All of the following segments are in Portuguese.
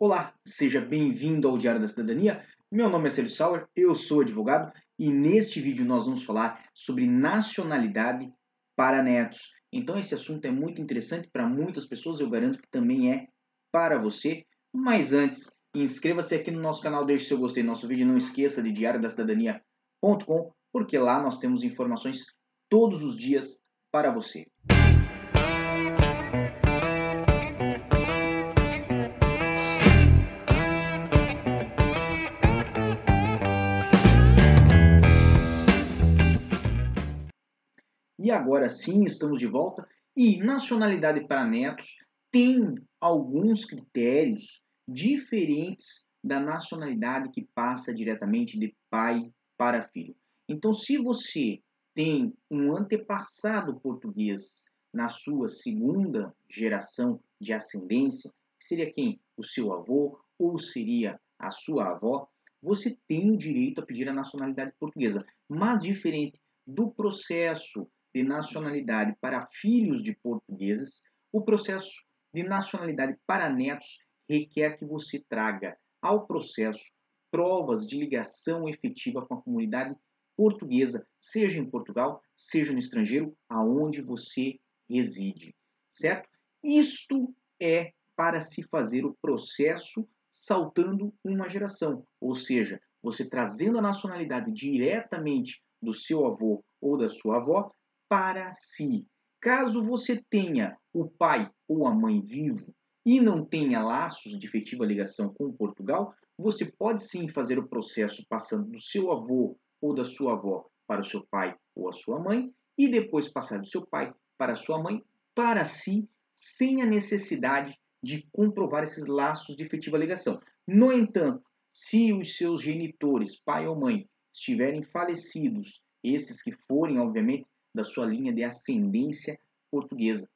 Olá, seja bem-vindo ao Diário da Cidadania. Meu nome é Sérgio Sauer, eu sou advogado e neste vídeo nós vamos falar sobre nacionalidade para netos. Então esse assunto é muito interessante para muitas pessoas, eu garanto que também é para você. Mas antes, inscreva-se aqui no nosso canal, deixe seu gostei do nosso vídeo, não esqueça de diariodacidadania.com, porque lá nós temos informações todos os dias para você. E agora sim estamos de volta. E nacionalidade para netos tem alguns critérios diferentes da nacionalidade que passa diretamente de pai para filho. Então, se você tem um antepassado português na sua segunda geração de ascendência, seria quem? O seu avô ou seria a sua avó, você tem o direito a pedir a nacionalidade portuguesa, mas diferente do processo de nacionalidade para filhos de portugueses, o processo de nacionalidade para netos requer que você traga ao processo provas de ligação efetiva com a comunidade portuguesa, seja em Portugal, seja no estrangeiro, aonde você reside, certo? Isto é para se fazer o processo saltando uma geração, ou seja, você trazendo a nacionalidade diretamente do seu avô ou da sua avó para si. Caso você tenha o pai ou a mãe vivo e não tenha laços de efetiva ligação com Portugal, você pode sim fazer o processo passando do seu avô ou da sua avó para o seu pai ou a sua mãe e depois passar do seu pai para a sua mãe para si, sem a necessidade de comprovar esses laços de efetiva ligação. No entanto, se os seus genitores, pai ou mãe, estiverem falecidos, esses que forem, obviamente, da sua linha de ascendência portuguesa.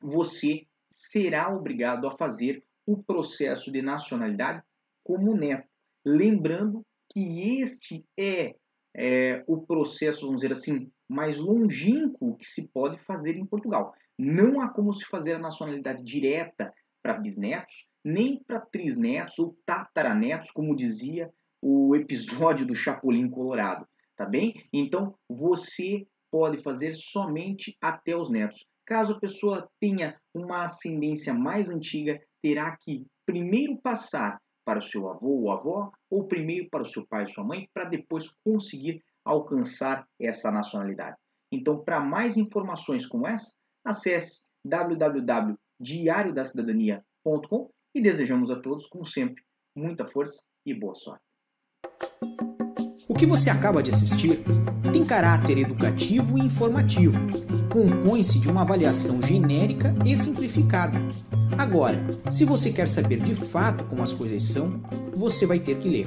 Você será obrigado a fazer o processo de nacionalidade como neto. Lembrando que este é, é o processo, vamos dizer assim, mais longínquo que se pode fazer em Portugal. Não há como se fazer a nacionalidade direta para bisnetos, nem para trisnetos ou tataranetos, como dizia o episódio do Chapolin Colorado, tá bem? Então, você pode fazer somente até os netos. Caso a pessoa tenha uma ascendência mais antiga, terá que primeiro passar para o seu avô ou avó, ou primeiro para o seu pai ou sua mãe, para depois conseguir alcançar essa nacionalidade. Então, para mais informações como essa, acesse www.diariodacidadania.com e desejamos a todos, como sempre, muita força e boa sorte. O que você acaba de assistir tem caráter educativo e informativo. Compõe-se de uma avaliação genérica e simplificada. Agora, se você quer saber de fato como as coisas são, você vai ter que ler.